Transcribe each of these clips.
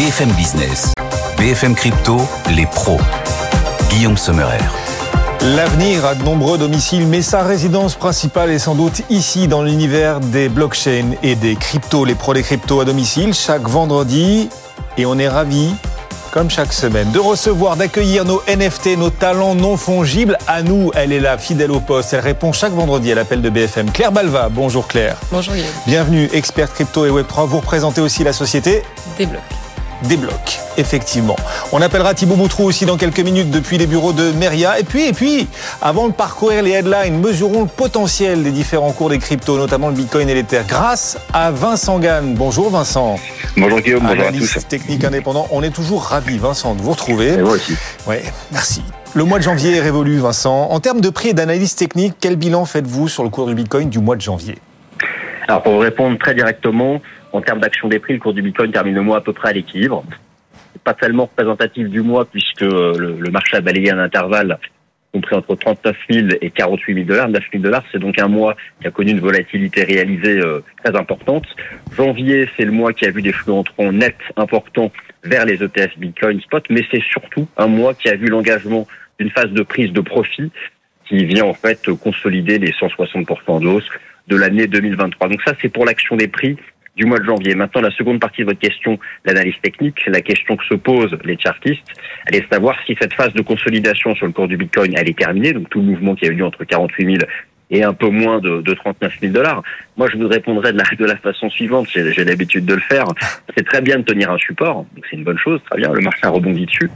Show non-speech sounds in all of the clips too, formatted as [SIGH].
BFM Business, BFM Crypto, les pros. Guillaume Sommerer. L'avenir a de nombreux domiciles, mais sa résidence principale est sans doute ici dans l'univers des blockchains et des cryptos, les pros des cryptos à domicile, chaque vendredi. Et on est ravis, comme chaque semaine, de recevoir, d'accueillir nos NFT, nos talents non fongibles. À nous, elle est là, fidèle au poste. Elle répond chaque vendredi à l'appel de BFM. Claire Balva, bonjour Claire. Bonjour Guillaume. Bienvenue, experte crypto et Web3. Vous représentez aussi la société Débloque débloque, effectivement. On appellera Thibaut Boutrou aussi dans quelques minutes depuis les bureaux de Meria. Et puis, et puis, avant de parcourir les headlines, mesurons le potentiel des différents cours des cryptos, notamment le Bitcoin et l'Ether, grâce à Vincent Gann. Bonjour Vincent. Bonjour Guillaume, bonjour à tous. technique indépendant. On est toujours ravis, Vincent, de vous retrouver. Et moi aussi. Ouais, merci. Le mois de janvier est révolu, Vincent. En termes de prix et d'analyse technique, quel bilan faites-vous sur le cours du Bitcoin du mois de janvier? Alors, pour répondre très directement, en termes d'action des prix, le cours du Bitcoin termine le mois à peu près à l'équilibre. Pas tellement représentatif du mois puisque euh, le, marché a balayé un intervalle compris entre 39 000 et 48 000 dollars. 9 000 dollars, c'est donc un mois qui a connu une volatilité réalisée euh, très importante. Janvier, c'est le mois qui a vu des flux entrants nets importants vers les ETF Bitcoin Spot, mais c'est surtout un mois qui a vu l'engagement d'une phase de prise de profit qui vient en fait consolider les 160% de de l'année 2023. Donc ça, c'est pour l'action des prix du mois de janvier. Maintenant, la seconde partie de votre question, l'analyse technique, la question que se posent les chartistes, elle est de savoir si cette phase de consolidation sur le cours du Bitcoin, elle est terminée, donc tout le mouvement qui a eu lieu entre 48 000 et un peu moins de, de 39 000 dollars. Moi, je vous répondrai de la, de la façon suivante, j'ai l'habitude de le faire. C'est très bien de tenir un support, donc c'est une bonne chose, très bien, le marché a rebondi dessus.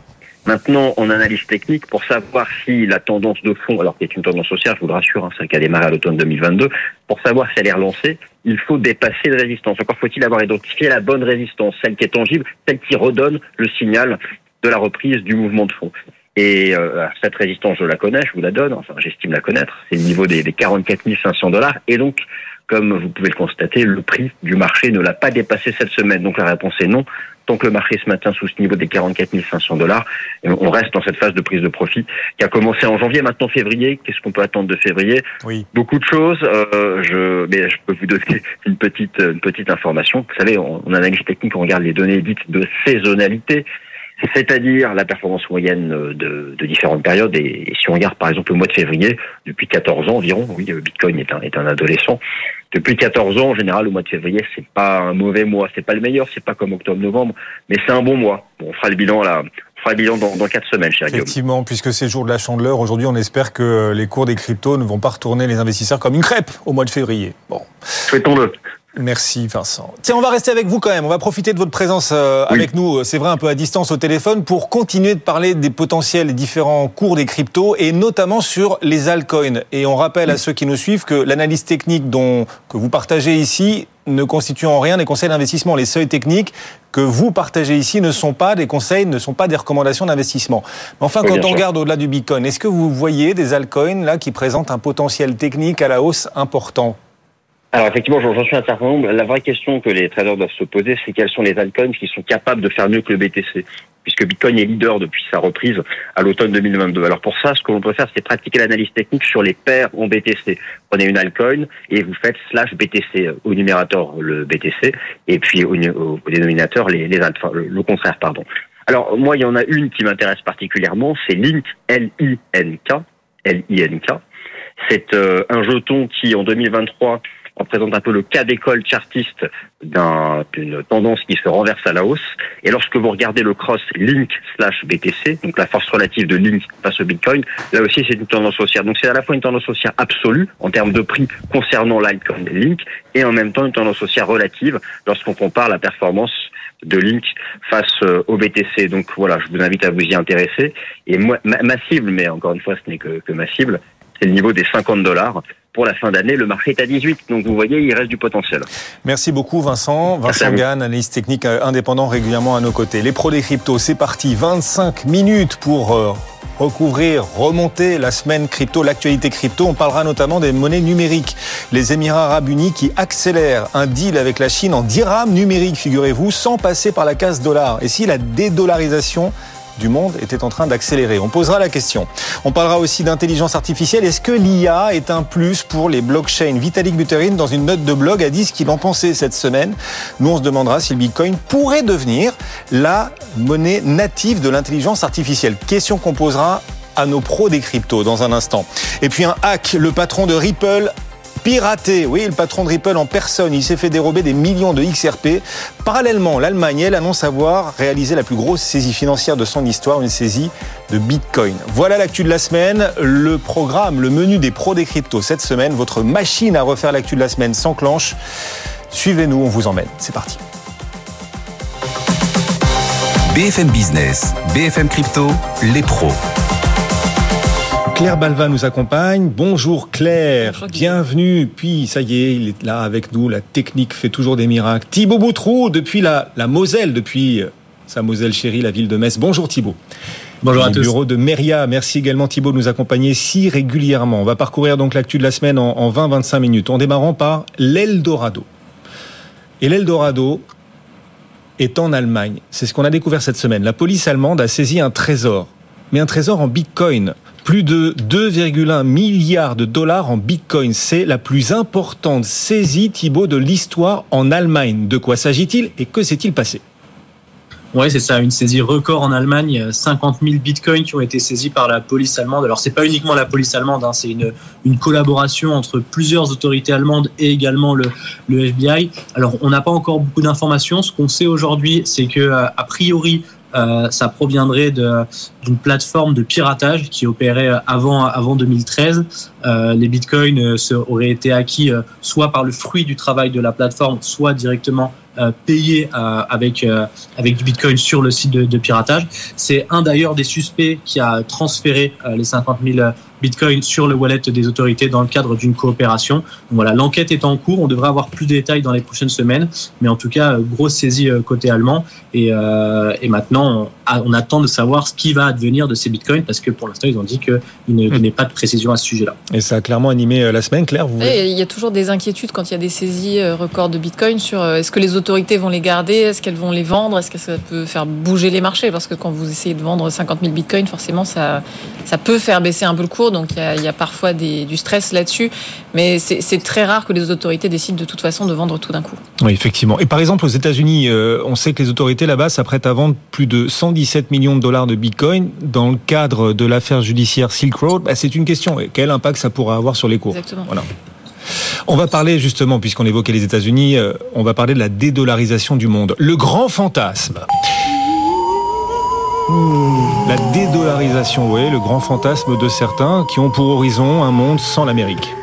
Maintenant, en analyse technique, pour savoir si la tendance de fond, alors qui est une tendance haussière, je vous le rassure, hein, c'est qui a démarré à l'automne 2022, pour savoir si elle est relancée, il faut dépasser la résistance. Encore faut-il avoir identifié la bonne résistance, celle qui est tangible, celle qui redonne le signal de la reprise du mouvement de fond. Et euh, cette résistance, je la connais, je vous la donne, enfin j'estime la connaître, c'est le niveau des, des 44 500 dollars. Et donc, comme vous pouvez le constater, le prix du marché ne l'a pas dépassé cette semaine. Donc la réponse est non. Tant que le marché se maintient sous ce niveau des 44 500 dollars, on reste dans cette phase de prise de profit qui a commencé en janvier. Maintenant février, qu'est-ce qu'on peut attendre de février? Oui. Beaucoup de choses. Euh, je, mais je peux vous donner [LAUGHS] une petite, une petite information. Vous savez, on, on analyse technique, on regarde les données dites de saisonnalité c'est-à-dire la performance moyenne de, de, différentes périodes. Et, si on regarde par exemple le mois de février, depuis 14 ans environ, oui, Bitcoin est un, est un adolescent. Depuis 14 ans, en général, le mois de février, c'est pas un mauvais mois, c'est pas le meilleur, c'est pas comme octobre-novembre, mais c'est un bon mois. Bon, on fera le bilan là. On fera le bilan dans, dans 4 semaines, cher Effectivement, puisque c'est le jour de la chandeleur, aujourd'hui, on espère que les cours des cryptos ne vont pas retourner les investisseurs comme une crêpe au mois de février. Bon. Souhaitons-le. Merci Vincent. Tiens, on va rester avec vous quand même. On va profiter de votre présence euh, avec nous, c'est vrai, un peu à distance au téléphone, pour continuer de parler des potentiels différents cours des cryptos et notamment sur les altcoins. Et on rappelle à ceux qui nous suivent que l'analyse technique dont, que vous partagez ici ne constitue en rien des conseils d'investissement. Les seuils techniques que vous partagez ici ne sont pas des conseils, ne sont pas des recommandations d'investissement. Mais enfin, quand on regarde au-delà du Bitcoin, est-ce que vous voyez des altcoins là qui présentent un potentiel technique à la hausse important? Alors effectivement, j'en suis un certain nombre. La vraie question que les traders doivent se poser, c'est quels sont les altcoins qui sont capables de faire mieux que le BTC, puisque Bitcoin est leader depuis sa reprise à l'automne 2022. Alors pour ça, ce que l'on peut faire, c'est pratiquer l'analyse technique sur les paires en BTC. Prenez une altcoin et vous faites slash BTC au numérateur le BTC et puis au, dénominateur les, les le contraire, pardon. Alors moi, il y en a une qui m'intéresse particulièrement, c'est Link L-I-N-K. L-I-N-K. C'est euh, un jeton qui en 2023 représente un peu le cas d'école chartiste d'une tendance qui se renverse à la hausse. Et lorsque vous regardez le cross Link slash BTC, donc la force relative de Link face au Bitcoin, là aussi c'est une tendance haussière. Donc c'est à la fois une tendance haussière absolue en termes de prix concernant Link et en même temps une tendance haussière relative lorsqu'on compare la performance de Link face euh, au BTC. Donc voilà, je vous invite à vous y intéresser. Et moi, ma, cible, mais encore une fois, ce n'est que, que ma cible, c'est le niveau des 50 dollars pour la fin d'année, le marché est à 18. Donc vous voyez, il reste du potentiel. Merci beaucoup Vincent. Vincent Gann, analyste technique euh, indépendant régulièrement à nos côtés. Les pros des cryptos, c'est parti. 25 minutes pour euh, recouvrir, remonter la semaine crypto, l'actualité crypto. On parlera notamment des monnaies numériques. Les Émirats arabes unis qui accélèrent un deal avec la Chine en dirham numérique, figurez-vous, sans passer par la case dollar. Et si la dédollarisation du monde était en train d'accélérer. On posera la question. On parlera aussi d'intelligence artificielle. Est-ce que l'IA est un plus pour les blockchains? Vitalik Buterin, dans une note de blog, a dit ce qu'il en pensait cette semaine. Nous, on se demandera si le Bitcoin pourrait devenir la monnaie native de l'intelligence artificielle. Question qu'on posera à nos pros des cryptos dans un instant. Et puis un hack, le patron de Ripple piraté. Oui, le patron de Ripple en personne, il s'est fait dérober des millions de XRP. Parallèlement, l'Allemagne, elle annonce avoir réalisé la plus grosse saisie financière de son histoire, une saisie de Bitcoin. Voilà l'actu de la semaine, le programme, le menu des pros des cryptos cette semaine. Votre machine à refaire l'actu de la semaine s'enclenche. Suivez-nous, on vous emmène. C'est parti. BFM Business, BFM Crypto, les pros. Claire Balva nous accompagne. Bonjour Claire, bienvenue. Puis ça y est, il est là avec nous. La technique fait toujours des miracles. Thibaut Boutrou depuis la, la Moselle, depuis euh, sa Moselle chérie, la ville de Metz. Bonjour Thibaut. Bonjour à tous. bureau de Meria. Merci également Thibaut de nous accompagner si régulièrement. On va parcourir donc l'actu de la semaine en, en 20-25 minutes. En démarrant par l'Eldorado. Et l'Eldorado est en Allemagne. C'est ce qu'on a découvert cette semaine. La police allemande a saisi un trésor. Mais un trésor en bitcoin. Plus de 2,1 milliards de dollars en bitcoin. C'est la plus importante saisie, Thibaut, de l'histoire en Allemagne. De quoi s'agit-il et que s'est-il passé? Oui, c'est ça, une saisie record en Allemagne. 50 000 bitcoins qui ont été saisis par la police allemande. Alors, c'est pas uniquement la police allemande, hein, c'est une, collaboration entre plusieurs autorités allemandes et également le, le FBI. Alors, on n'a pas encore beaucoup d'informations. Ce qu'on sait aujourd'hui, c'est que, a priori, euh, ça proviendrait d'une plateforme de piratage qui opérait avant, avant 2013. Euh, les bitcoins euh, auraient été acquis euh, soit par le fruit du travail de la plateforme, soit directement euh, payés avec, avec du bitcoin sur le site de, de piratage. C'est un d'ailleurs des suspects qui a transféré les 50 000 Bitcoin sur le wallet des autorités dans le cadre d'une coopération. Donc voilà, l'enquête est en cours. On devrait avoir plus de détails dans les prochaines semaines, mais en tout cas, grosse saisie côté allemand. Et, euh, et maintenant, on, on, attend de savoir ce qui va advenir de ces bitcoins parce que pour l'instant, ils ont dit qu'il n'y mmh. pas de précision à ce sujet-là. Et ça a clairement animé la semaine, Claire. Vous... Et il y a toujours des inquiétudes quand il y a des saisies records de bitcoin sur est-ce que les autorités vont les garder, est-ce qu'elles vont les vendre, est-ce que ça peut faire bouger les marchés? Parce que quand vous essayez de vendre 50 000 bitcoins, forcément, ça, ça peut faire baisser un peu le cours donc il y a, il y a parfois des, du stress là-dessus, mais c'est très rare que les autorités décident de toute façon de vendre tout d'un coup. Oui, effectivement. Et par exemple, aux États-Unis, euh, on sait que les autorités là-bas s'apprêtent à vendre plus de 117 millions de dollars de Bitcoin dans le cadre de l'affaire judiciaire Silk Road. Bah, c'est une question. Quel impact ça pourra avoir sur les cours Exactement. Voilà. On va parler justement, puisqu'on évoquait les États-Unis, euh, on va parler de la dédollarisation du monde. Le grand fantasme. La dédollarisation, oui, le grand fantasme de certains qui ont pour horizon un monde sans l'Amérique.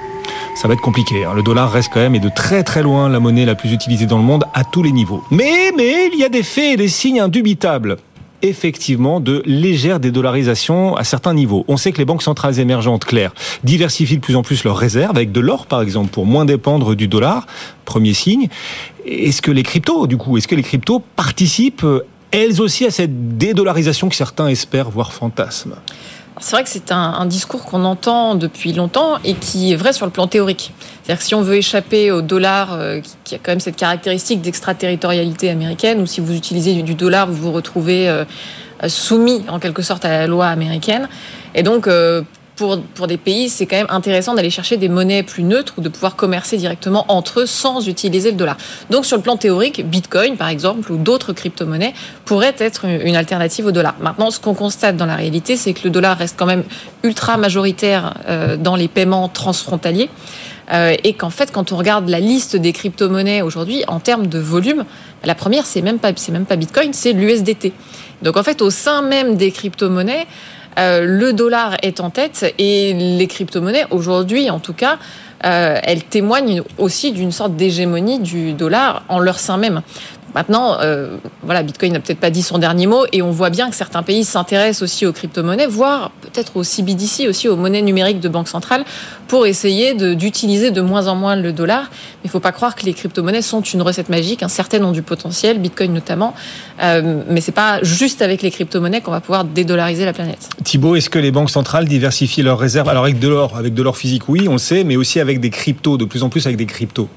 Ça va être compliqué. Hein. Le dollar reste quand même et de très très loin la monnaie la plus utilisée dans le monde à tous les niveaux. Mais mais il y a des faits et des signes indubitables effectivement de légère dédollarisation à certains niveaux. On sait que les banques centrales émergentes, claires, diversifient de plus en plus leurs réserves avec de l'or, par exemple, pour moins dépendre du dollar. Premier signe. Est-ce que les cryptos, du coup, est-ce que les cryptos participent elles aussi à cette dédollarisation que certains espèrent, voire fantasment c'est vrai que c'est un, discours qu'on entend depuis longtemps et qui est vrai sur le plan théorique. C'est-à-dire que si on veut échapper au dollar, euh, qui a quand même cette caractéristique d'extraterritorialité américaine, ou si vous utilisez du, du dollar, vous vous retrouvez euh, soumis en quelque sorte à la loi américaine. Et donc, euh, pour, des pays, c'est quand même intéressant d'aller chercher des monnaies plus neutres ou de pouvoir commercer directement entre eux sans utiliser le dollar. Donc sur le plan théorique, Bitcoin par exemple ou d'autres crypto-monnaies pourraient être une alternative au dollar. Maintenant, ce qu'on constate dans la réalité, c'est que le dollar reste quand même ultra majoritaire euh, dans les paiements transfrontaliers. Euh, et qu'en fait, quand on regarde la liste des crypto-monnaies aujourd'hui, en termes de volume, la première, c'est même pas, c'est même pas Bitcoin, c'est l'USDT. Donc en fait, au sein même des crypto-monnaies, euh, le dollar est en tête et les crypto-monnaies, aujourd'hui en tout cas, euh, elles témoignent aussi d'une sorte d'hégémonie du dollar en leur sein même. Maintenant, euh, voilà, Bitcoin n'a peut-être pas dit son dernier mot et on voit bien que certains pays s'intéressent aussi aux crypto-monnaies, voire peut-être au CBDC, aussi aux monnaies numériques de banque centrale, pour essayer d'utiliser de, moins en moins le dollar. Mais il ne faut pas croire que les crypto-monnaies sont une recette magique. Certaines ont du potentiel, Bitcoin notamment, euh, mais c'est pas juste avec les crypto-monnaies qu'on va pouvoir dédollariser la planète. Thibault, est-ce que les banques centrales diversifient leurs réserves? Alors avec de l'or, avec de l'or physique, oui, on le sait, mais aussi avec des cryptos, de plus en plus avec des cryptos.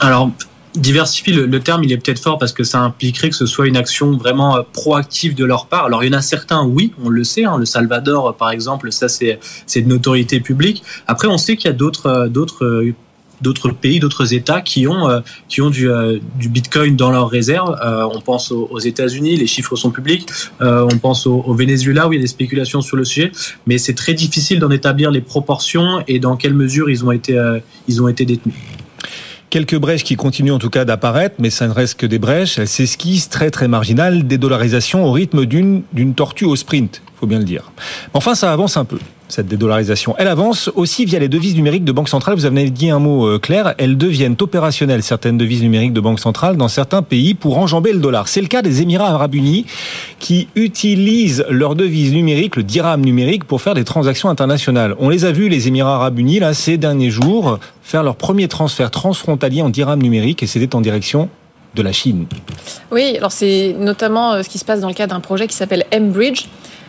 Alors, diversifier le, terme, il est peut-être fort parce que ça impliquerait que ce soit une action vraiment euh, proactive de leur part. Alors il y en a certains, oui, on le sait. Hein, le Salvador, par exemple, ça c'est de notoriété publique. Après, on sait qu'il y a d'autres euh, d'autres euh, pays, d'autres États qui ont qui ont du, du Bitcoin dans leurs réserves. on pense aux, États-Unis, les chiffres sont publics. on pense au, au, Venezuela où il y a des spéculations sur le sujet, mais c'est très difficile d'en établir les proportions et dans quelle mesure ils ont été ils ont été détenus. Quelques brèches qui continuent en tout cas d'apparaître, mais ça ne reste que des brèches. Elles s'esquissent très très marginales, dédollarisation au rythme d'une d'une tortue au sprint, faut bien le dire. Enfin, ça avance un peu cette dédollarisation. Elle avance aussi via les devises numériques de banque centrale. Vous avez dit un mot euh, clair. Elles deviennent opérationnelles, certaines devises numériques de banque centrale, dans certains pays pour enjamber le dollar. C'est le cas des Émirats arabes unis qui utilisent leur devise numérique, le dirham numérique, pour faire des transactions internationales. On les a vus, les Émirats arabes unis, là, ces derniers jours, faire leur premier transfert transfrontalier en dirham numérique et c'était en direction de la Chine. Oui, alors c'est notamment euh, ce qui se passe dans le cadre d'un projet qui s'appelle M-Bridge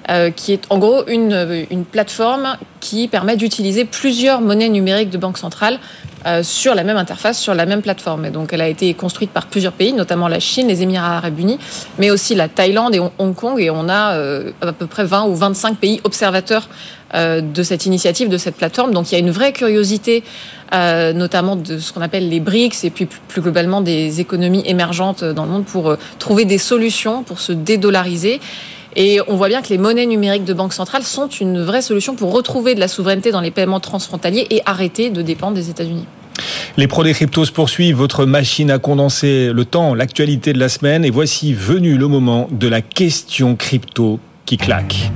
euh, qui est en gros une, une plateforme qui permet d'utiliser plusieurs monnaies numériques de banque centrale euh, sur la même interface, sur la même plateforme. Et donc, elle a été construite par plusieurs pays, notamment la Chine, les Émirats arabes unis, mais aussi la Thaïlande et Hong Kong. Et on a euh, à peu près 20 ou 25 pays observateurs de cette initiative, de cette plateforme. Donc, il y a une vraie curiosité, notamment de ce qu'on appelle les BRICS et puis plus globalement des économies émergentes dans le monde pour trouver des solutions pour se dédollariser. Et on voit bien que les monnaies numériques de banque centrale sont une vraie solution pour retrouver de la souveraineté dans les paiements transfrontaliers et arrêter de dépendre des États-Unis. Les pros des cryptos se poursuivent, votre machine a condensé le temps, l'actualité de la semaine, et voici venu le moment de la question crypto qui claque.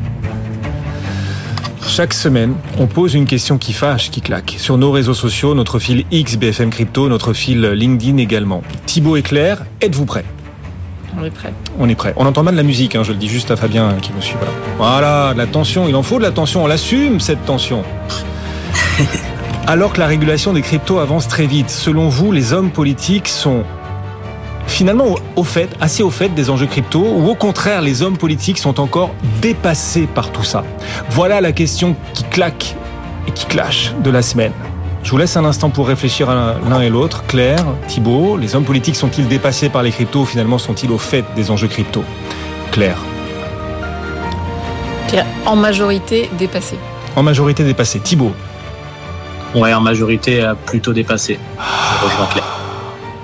Chaque semaine, on pose une question qui fâche, qui claque. Sur nos réseaux sociaux, notre fil X BFM Crypto, notre fil LinkedIn également. Thibaut et Claire, êtes-vous prêts on est prêt. On est prêt. On entend mal la musique, hein, je le dis juste à Fabien qui me suit. Voilà. voilà, de la tension, il en faut de la tension, on l'assume cette tension. [LAUGHS] Alors que la régulation des cryptos avance très vite, selon vous, les hommes politiques sont finalement au fait, assez au fait des enjeux crypto, ou au contraire, les hommes politiques sont encore dépassés par tout ça? Voilà la question qui claque et qui clash de la semaine. Je vous laisse un instant pour réfléchir à l'un et l'autre. Claire, Thibault, les hommes politiques sont-ils dépassés par les cryptos ou finalement sont-ils au fait des enjeux crypto? Claire. En majorité dépassés. En majorité dépassés. Thibault. Ouais, en majorité euh, plutôt dépassé.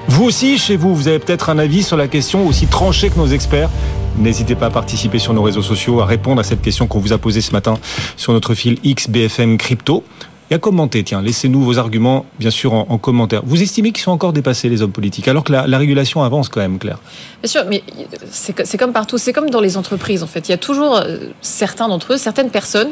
Vous aussi, chez vous, vous avez peut-être un avis sur la question aussi tranché que nos experts. N'hésitez pas à participer sur nos réseaux sociaux, à répondre à cette question qu'on vous a posée ce matin sur notre fil XBFM Crypto et à commenter. Tiens, laissez-nous vos arguments, bien sûr, en, commentaire. Vous estimez qu'ils sont encore dépassés, les hommes politiques, alors que la, régulation avance quand même, Claire Bien sûr, mais c'est comme partout. C'est comme dans les entreprises, en fait. Il y a toujours euh, certains d'entre eux, certaines personnes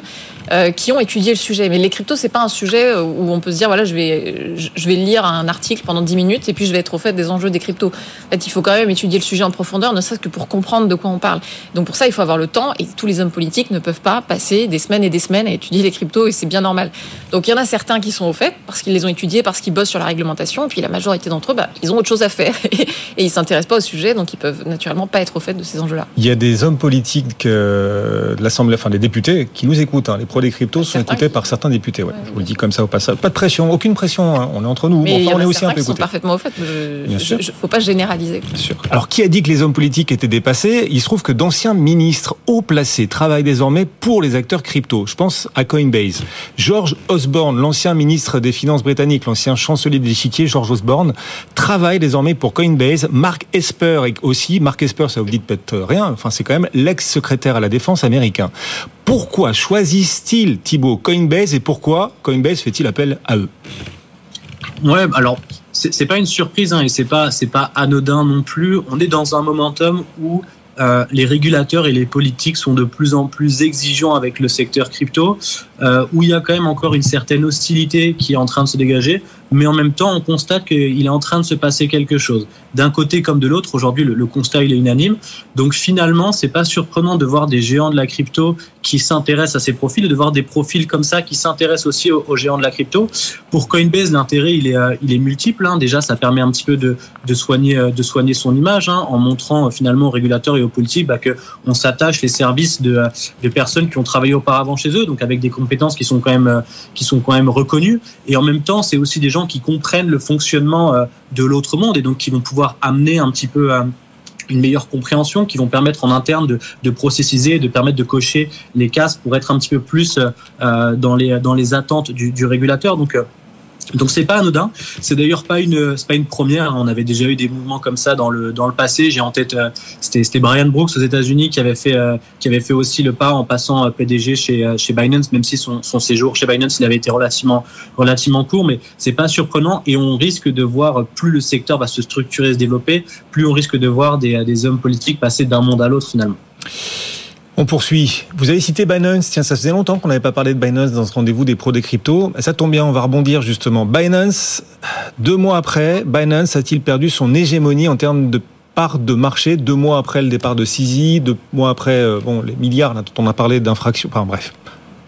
euh, qui ont étudié le sujet. Mais les cryptos, c'est pas un sujet euh, où on peut se dire, voilà, je vais, je vais lire un article pendant 10 minutes et puis je vais être au fait des enjeux des cryptos. En fait, il faut quand même étudier le sujet en profondeur, ne serait-ce que pour comprendre de quoi on parle. Donc pour ça, il faut avoir le temps et tous les hommes politiques ne peuvent pas passer des semaines et des semaines à étudier les cryptos et c'est bien normal. Donc il y en a certains qui sont au fait parce qu'ils les ont étudiés, parce qu'ils bossent sur la réglementation, et puis la majorité d'entre eux, bah, ils ont autre chose à faire [LAUGHS] et, et ils s'intéressent pas au sujet, donc ils peuvent naturellement pas être au fait de ces enjeux-là. Il y a des hommes politiques euh, de l'Assemblée, enfin des députés, qui nous écoutent. Hein. Les pros des cryptos sont écoutés par certains députés. Ouais. je vous le dis comme ça au passage. Pas de pression, aucune pression. Hein. On est entre nous. Mais enfin, on est aussi un peu écoutés. sont parfaitement au fait. Il ne faut pas généraliser. Bien sûr. Alors qui a dit que les hommes politiques étaient dépassés? Il se trouve que d'anciens ministres haut placés travaillent désormais pour les acteurs crypto. Je pense à Coinbase. George Osborne, l'ancien ministre des Finances britannique, l'ancien chancelier de l'échiquier, George Osborne, travaille désormais pour Coinbase. Mark Esper aussi. Mark Esper, ça vous dit peut-être rien. Enfin, c'est quand même l'ex-secrétaire à la défense américain. Pourquoi choisissent-ils Thibault Coinbase et pourquoi Coinbase fait-il appel à eux? Ouais, alors c'est pas une surprise hein, et c'est pas pas anodin non plus. On est dans un momentum où euh, les régulateurs et les politiques sont de plus en plus exigeants avec le secteur crypto. Où il y a quand même encore une certaine hostilité qui est en train de se dégager, mais en même temps, on constate qu'il est en train de se passer quelque chose. D'un côté comme de l'autre, aujourd'hui, le, constat il est unanime. Donc finalement, c'est pas surprenant de voir des géants de la crypto qui s'intéressent à ces profils de voir des profils comme ça qui s'intéressent aussi aux, géants de la crypto. Pour Coinbase, l'intérêt il est, euh, il est multiple. Hein. Déjà, ça permet un petit peu de, de soigner, euh, de soigner son image hein, en montrant euh, finalement aux régulateurs et aux politiques bah, que on s'attache les services de, de personnes qui ont travaillé auparavant chez eux, donc avec des qui sont quand même, qui sont quand même reconnues. Et en même temps, c'est aussi des gens qui comprennent le fonctionnement euh, de l'autre monde et donc qui vont pouvoir amener un petit peu euh, une meilleure compréhension, qui vont permettre en interne de, de processiser, de permettre de cocher les cases pour être un petit peu plus euh, dans les dans les attentes du, du régulateur. Donc donc c'est pas anodin. C'est d'ailleurs pas une pas une première. On avait déjà eu des mouvements comme ça dans le dans le passé. J'ai en tête euh, c'était c'était Brian Brooks aux États-Unis qui avait fait euh, qui avait fait aussi le pas en passant euh, PDG chez chez Binance, même si son, son séjour chez Binance il avait été relativement relativement court, mais c'est pas surprenant et on risque de voir plus le secteur va se structurer se développer, plus on risque de voir des des hommes politiques passer d'un monde à l'autre finalement. On poursuit. Vous avez cité Binance. Tiens, ça faisait longtemps qu'on n'avait pas parlé de Binance dans ce rendez-vous des pros des cryptos. Ça tombe bien, on va rebondir justement. Binance, deux mois après, Binance a-t-il perdu son hégémonie en termes de part de marché deux mois après le départ de Sisi, deux mois après euh, bon, les milliards dont on a parlé d'infractions. Enfin bref,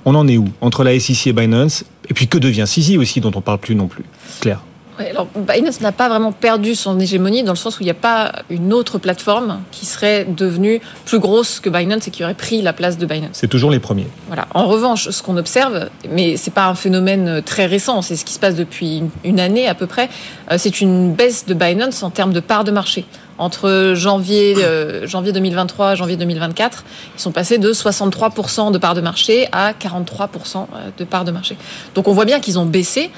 on en est où entre la SEC et Binance? Et puis que devient Sisi aussi, dont on parle plus non plus? Claire alors, Binance n'a pas vraiment perdu son hégémonie dans le sens où il n'y a pas une autre plateforme qui serait devenue plus grosse que Binance et qui aurait pris la place de Binance. C'est toujours les premiers. Voilà. En revanche, ce qu'on observe, mais c'est pas un phénomène très récent, c'est ce qui se passe depuis une année à peu près, euh, c'est une baisse de Binance en termes de part de marché entre janvier, euh, janvier 2023 et janvier 2024, ils sont passés de 63% de part de marché à 43% euh, de part de marché. Donc on voit bien qu'ils ont baissé.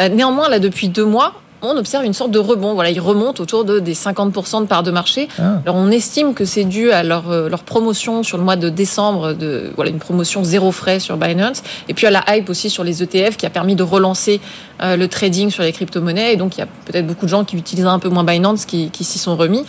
Euh, néanmoins, là, depuis deux mois, on observe une sorte de rebond. Voilà, ils remontent autour de, des 50% de part de marché. Ah. Alors, on estime que c'est dû à leur, euh, leur, promotion sur le mois de décembre, de, voilà, une promotion zéro frais sur Binance, et puis à la hype aussi sur les ETF qui a permis de relancer euh, le trading sur les crypto-monnaies. Et donc, il y a peut-être beaucoup de gens qui utilisent un peu moins Binance qui, qui s'y sont remis.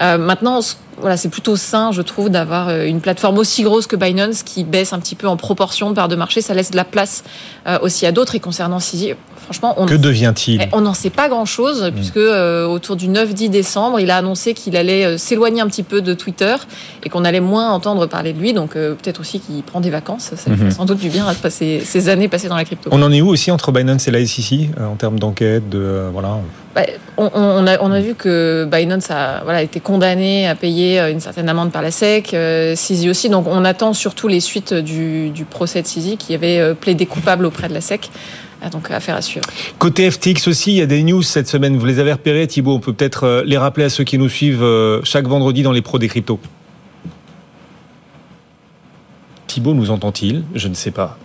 Euh, maintenant, voilà, c'est plutôt sain, je trouve, d'avoir euh, une plateforme aussi grosse que Binance qui baisse un petit peu en proportion de part de marché. Ça laisse de la place euh, aussi à d'autres. Et concernant Sisi, franchement, on que devient-il? Eh, On n'en sait pas grand-chose, hmm. puisque autour du 9-10 décembre, il a annoncé qu'il allait s'éloigner un petit peu de Twitter et qu'on allait moins entendre parler de lui. Donc peut-être aussi qu'il prend des vacances. Ça fait hmm. sans doute du bien à passer ces années passées dans la crypto. On en est où aussi entre Binance et la SEC en termes d'enquête, de voilà. Bah, on, a, on, a, vu que Binance a voilà, été condamné à payer euh, une certaine amende par la SEC, euh, aussi. Donc on attend surtout les suites du, procès de Sisi qui avait euh, plaidé coupable auprès de la SEC. Ah, donc affaire à suivre. Côté FTX aussi, il y a des news cette semaine. Vous les avez repérés, Thibault? On peut peut-être les rappeler à ceux qui nous suivent chaque vendredi dans les pros des cryptos. Thibault nous entend-il? Je ne sais pas.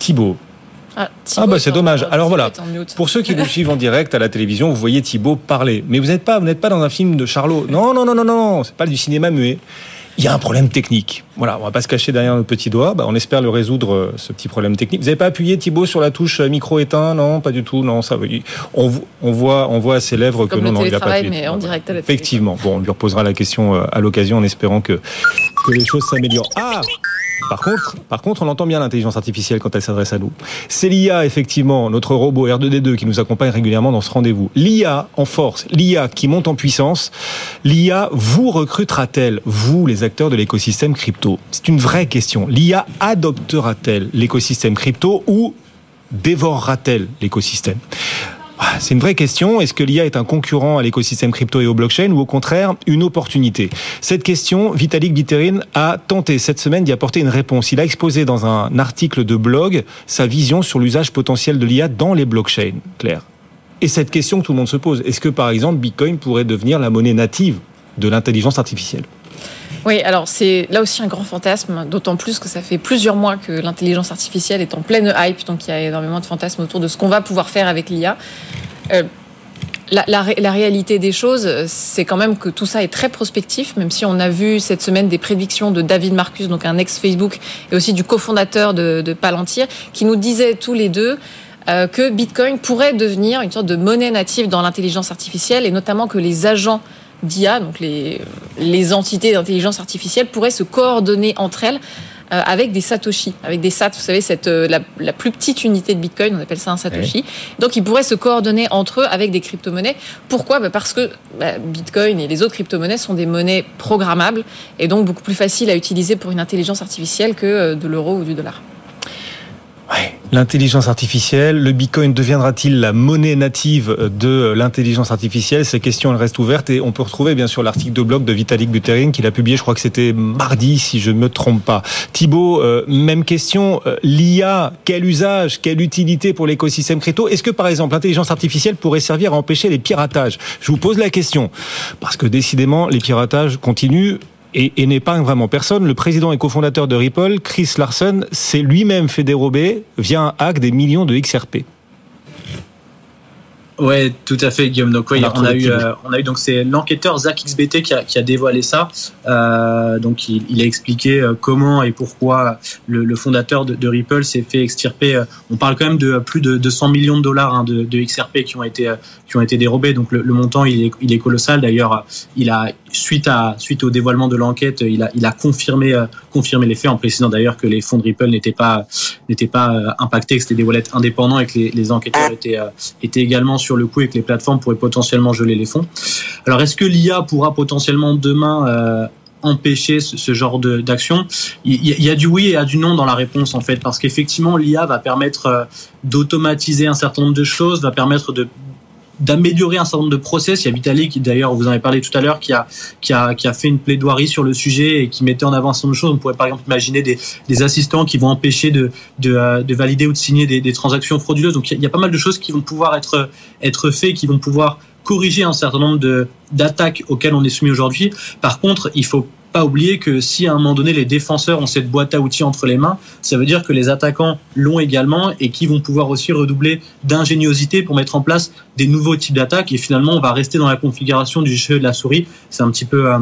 Thibault, ah, ah, bah c'est dommage. Alors voilà, pour ceux qui nous [LAUGHS] suivent en direct à la télévision, vous voyez Thibaut parler. Mais vous n'êtes pas, vous n'êtes pas dans un film de Charlot. Non, non, non, non, non, c'est pas du cinéma muet. Il y a un problème technique. Voilà, on va pas se cacher derrière nos petits doigts. Bah, on espère le résoudre, euh, ce petit problème technique. Vous n'avez pas appuyé Thibaut sur la touche euh, micro éteint Non, pas du tout. Non, ça. On, on voit, on voit à ses lèvres que non, non, il a pas appuyé. Mais en direct à la Effectivement. Bon, on lui reposera la question euh, à l'occasion en espérant que que les choses s'améliorent. Ah par contre, par contre, on entend bien l'intelligence artificielle quand elle s'adresse à nous. C'est l'IA, effectivement, notre robot R2D2 qui nous accompagne régulièrement dans ce rendez-vous. L'IA en force, l'IA qui monte en puissance, l'IA vous recrutera-t-elle, vous, les acteurs de l'écosystème crypto? C'est une vraie question. L'IA adoptera-t-elle l'écosystème crypto ou dévorera-t-elle l'écosystème? C'est une vraie question. Est-ce que l'IA est un concurrent à l'écosystème crypto et au blockchain ou au contraire une opportunité? Cette question, Vitalik Buterin a tenté cette semaine d'y apporter une réponse. Il a exposé dans un article de blog sa vision sur l'usage potentiel de l'IA dans les blockchains. Claire. Et cette question que tout le monde se pose, est-ce que par exemple Bitcoin pourrait devenir la monnaie native de l'intelligence artificielle? Oui, alors c'est là aussi un grand fantasme, d'autant plus que ça fait plusieurs mois que l'intelligence artificielle est en pleine hype, donc il y a énormément de fantasmes autour de ce qu'on va pouvoir faire avec l'IA. Euh, la, réalité des choses, c'est quand même que tout ça est très prospectif, même si on a vu cette semaine des prédictions de David Marcus, donc un ex-Facebook, et aussi du cofondateur de, Palantir, qui nous disaient tous les deux euh, que Bitcoin pourrait devenir une sorte de monnaie native dans l'intelligence artificielle, et notamment que les agents d'IA, donc les, les entités d'intelligence artificielle, pourraient se coordonner entre elles euh, avec des satoshi, avec des sats. Vous savez, cette euh, la, la, plus petite unité de Bitcoin, on appelle ça un satoshi. Donc, ils pourraient se coordonner entre eux avec des crypto-monnaies. Pourquoi? Bah Parce que bah, Bitcoin et les autres crypto-monnaies sont des monnaies programmables et donc beaucoup plus faciles à utiliser pour une intelligence artificielle que de l'euro ou du dollar. L'intelligence artificielle, le Bitcoin deviendra-t-il la monnaie native de l'intelligence artificielle? Ces questions, elles restent ouvertes et on peut retrouver bien sûr l'article de blog de Vitalik Buterin qu'il a publié, je crois que c'était mardi si je ne me trompe pas. Thibault, euh, même question, euh, l'IA, quel usage, quelle utilité pour l'écosystème crypto? Est-ce que par exemple l'intelligence artificielle pourrait servir à empêcher les piratages? Je vous pose la question parce que décidément les piratages continuent et, et n'épargne vraiment personne. Le président et cofondateur de Ripple, Chris Larson, s'est lui-même fait dérober via un hack des millions de XRP. Ouais, tout à fait, Guillaume. Donc, oui, on, a eu, euh, on a eu donc c'est l'enquêteur Zach XBT qui a, qui a dévoilé ça. Euh, donc, il, il, a expliqué euh, comment et pourquoi le, le fondateur de, de Ripple s'est fait extirper. On parle quand même de plus de, de 100 millions de dollars hein, de, de, XRP qui ont été qui ont été dérobés. Donc, le, le montant il est, il est colossal. D'ailleurs, il a suite à suite au dévoilement de l'enquête, il a il a confirmé confirmé les faits en précisant d'ailleurs que les fonds de Ripple n'étaient pas n'étaient pas impactés, que c'était des wallets indépendants et que les, les enquêteurs étaient étaient également sur le coup et que les plateformes pourraient potentiellement geler les fonds. Alors, est-ce que l'IA pourra potentiellement demain euh, empêcher ce, ce genre d'action? Il, il y a du oui et il y a du non dans la réponse en fait, parce qu'effectivement l'IA va permettre euh, d'automatiser un certain nombre de choses, va permettre de d'améliorer un certain nombre de process. Il y a Vitalik, d'ailleurs, vous en avez parlé tout à l'heure, qui a, qui, a, qui a fait une plaidoirie sur le sujet et qui mettait en avant un certain nombre de choses. On pourrait par exemple imaginer des, des assistants qui vont empêcher de, de, de valider ou de signer des, des, transactions frauduleuses. Donc il y a pas mal de choses qui vont pouvoir être, être faites, qui vont pouvoir corriger un certain nombre d'attaques auxquelles on est soumis aujourd'hui. Par contre, il faut pas oublier que si à un moment donné les défenseurs ont cette boîte à outils entre les mains, ça veut dire que les attaquants l'ont également et qui vont pouvoir aussi redoubler d'ingéniosité pour mettre en place des nouveaux types d'attaques. Et finalement, on va rester dans la configuration du jeu de la souris. C'est un petit peu euh,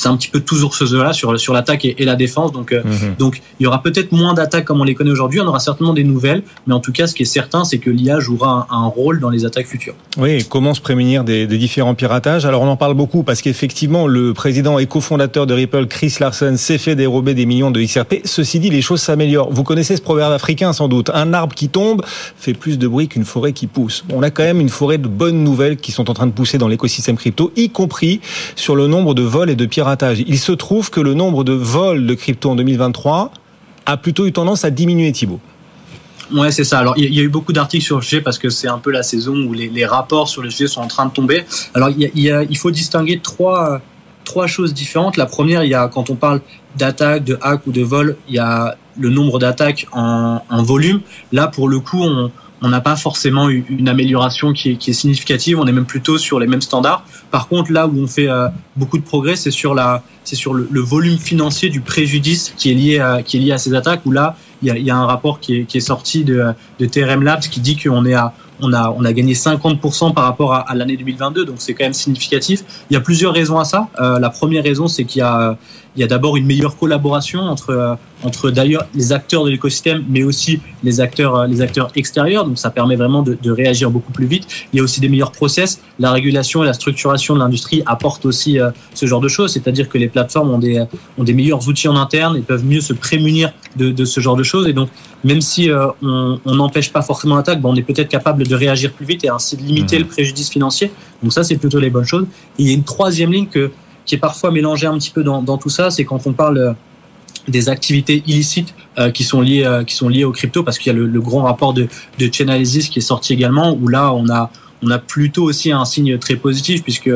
c'est un petit peu toujours ce jeu-là sur, sur l'attaque et, et, la défense. Donc, euh, mmh. donc il y aura peut-être moins d'attaques comme on les connaît aujourd'hui. On aura certainement des nouvelles. Mais en tout cas, ce qui est certain, c'est que l'IA jouera un, un, rôle dans les attaques futures. Oui, comment se prémunir des, des différents piratages Alors, on en parle beaucoup parce qu'effectivement, le président et cofondateur de Ripple, Chris Larson, s'est fait dérober des millions de XRP. Ceci dit, les choses s'améliorent. Vous connaissez ce proverbe africain sans doute. Un arbre qui tombe fait plus de bruit qu'une forêt qui pousse. On a quand même une forêt de bonnes nouvelles qui sont en train de pousser dans l'écosystème crypto, y compris sur le nombre de vols et de il se trouve que le nombre de vols de crypto en 2023 a plutôt eu tendance à diminuer, Thibault. Ouais, c'est ça. Alors, il y a eu beaucoup d'articles sur le sujet parce que c'est un peu la saison où les, rapports sur le sujet sont en train de tomber. Alors, il, faut distinguer trois, trois choses différentes. La première, il y a, quand on parle d'attaque, de hack ou de vol, il y a le nombre d'attaques en, en, volume. Là, pour le coup, on, on n'a pas forcément une amélioration qui est, qui est, significative. On est même plutôt sur les mêmes standards. Par contre, là où on fait euh, beaucoup de progrès, c'est sur la, c'est sur le, le, volume financier du préjudice qui est lié à, qui est lié à ces attaques. Où là, il y a, y a un rapport qui est, qui est sorti de, de TRM Labs qui dit qu'on est à on a, on a gagné 50% par rapport à, l'année 2022, donc c'est quand même significatif. Il y a plusieurs raisons à ça. Euh, la première raison, c'est qu'il y a, il y a d'abord une meilleure collaboration entre, euh, entre d'ailleurs les acteurs de l'écosystème, mais aussi les acteurs, euh, les acteurs extérieurs. Donc ça permet vraiment de, de, réagir beaucoup plus vite. Il y a aussi des meilleurs process. La régulation et la structuration de l'industrie apportent aussi euh, ce genre de choses, c'est-à-dire que les plateformes ont des, ont des meilleurs outils en interne et peuvent mieux se prémunir de, de ce genre de choses. Et donc, même si euh, on n'empêche pas forcément l'attaque, ben, on est peut-être capable de réagir plus vite et ainsi de limiter mmh. le préjudice financier. Donc ça, c'est plutôt les bonnes choses. Et il y a une troisième ligne que, qui est parfois mélangée un petit peu dans, dans tout ça, c'est quand on parle des activités illicites euh, qui sont liées euh, qui sont liées aux crypto parce qu'il y a le, le, grand rapport de de Chainalysis qui est sorti également où là on a on a plutôt aussi un signe très positif puisque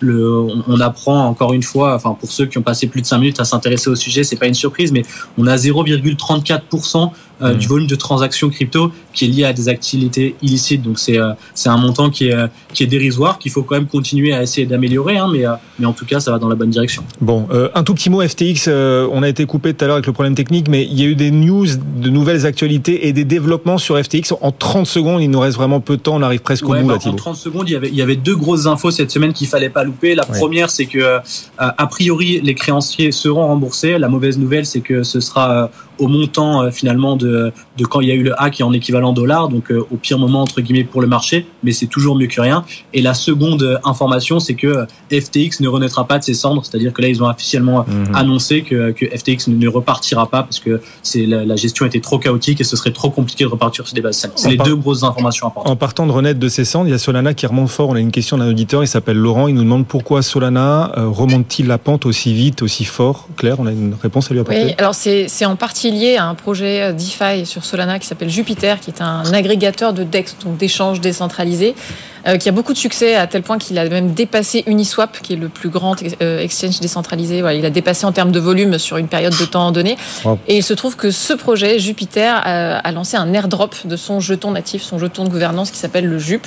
le, on, apprend encore une fois, enfin pour ceux qui ont passé plus de 5 minutes à s'intéresser au sujet, c'est pas une surprise, mais on a 0,34% euh, mmh. du volume de transactions crypto qui est lié à des activités illicites. Donc c'est euh, c'est un montant qui est qui est dérisoire qu'il faut quand même continuer à essayer d'améliorer, hein, mais euh, mais en tout cas ça va dans la bonne direction. Bon, euh, un tout petit mot FTX. Euh, on a été coupé tout à l'heure avec le problème technique, mais il y a eu des news, de nouvelles actualités et des développements sur FTX en 30 secondes. Il nous reste vraiment peu de temps. On arrive presque au ouais, bout bah, là. En 30 secondes, il y avait il y avait deux grosses infos cette semaine qu'il fallait pas louper. La ouais. première, c'est que a priori les créanciers seront remboursés. La mauvaise nouvelle, c'est que ce sera au montant finalement de de, quand il y a eu le hack et en équivalent dollar, donc au pire moment entre guillemets pour le marché, mais c'est toujours mieux que rien. Et la seconde information, c'est que FTX ne renaîtra pas de ses cendres, c'est-à-dire que là ils ont officiellement mhm. annoncé que, que FTX ne repartira pas parce que c'est la, la, gestion était trop chaotique et ce serait trop compliqué de repartir sur des bases saines. C'est les deux grosses informations importantes. En partant de renaître de ses cendres, il y a Solana qui remonte fort. On a une question d'un auditeur, il s'appelle Laurent, il nous demande pourquoi Solana remonte-t-il la pente aussi vite, aussi fort? Claire, on a une réponse à lui apporter Oui, alors c'est en partie lié à un projet DeFi sur Solana qui s'appelle Jupiter, qui est un agrégateur de DEX, donc d'échanges décentralisés. Euh, qui a beaucoup de succès à tel point qu'il a même dépassé Uniswap, qui est le plus grand euh, exchange décentralisé. Voilà, il a dépassé en termes de volume sur une période de temps donnée. Et il se trouve que ce projet, Jupiter, a, lancé un airdrop de son jeton natif, son jeton de gouvernance qui s'appelle le JUP.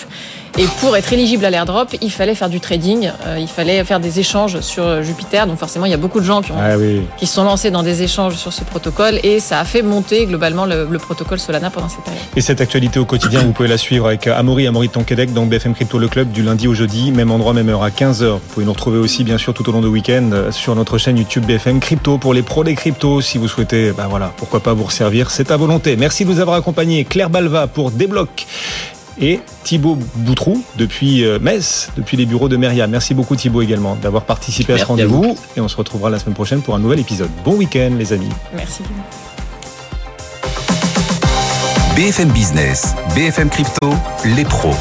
Et pour être éligible à l'airdrop, il fallait faire du trading, euh, il fallait faire des échanges sur Jupiter. Donc forcément, il y a beaucoup de gens qui, ont, ah qui se sont lancés dans des échanges sur ce protocole et ça a fait monter globalement le, protocole Solana pendant cette période. Et cette actualité au quotidien, vous pouvez la suivre avec Amaury, Amaury Tonquédec dans BFM Crypto Le Club du lundi au jeudi, même endroit, même heure à 15h. Vous pouvez nous retrouver aussi bien sûr tout au long du week-end euh, sur notre chaîne YouTube BFM Crypto pour les pros des cryptos. Si vous souhaitez, ben voilà, pourquoi pas vous resservir, c'est à volonté. Merci de nous avoir accompagnés. Claire Balva pour Débloc et Thibaut Boutrou depuis euh, Metz, depuis les bureaux de Meria. Merci beaucoup Thibaut également d'avoir participé à ce rendez-vous et on se retrouvera la semaine prochaine pour un nouvel épisode. Bon week-end les amis. Merci. BFM Business, BFM Crypto, les pros.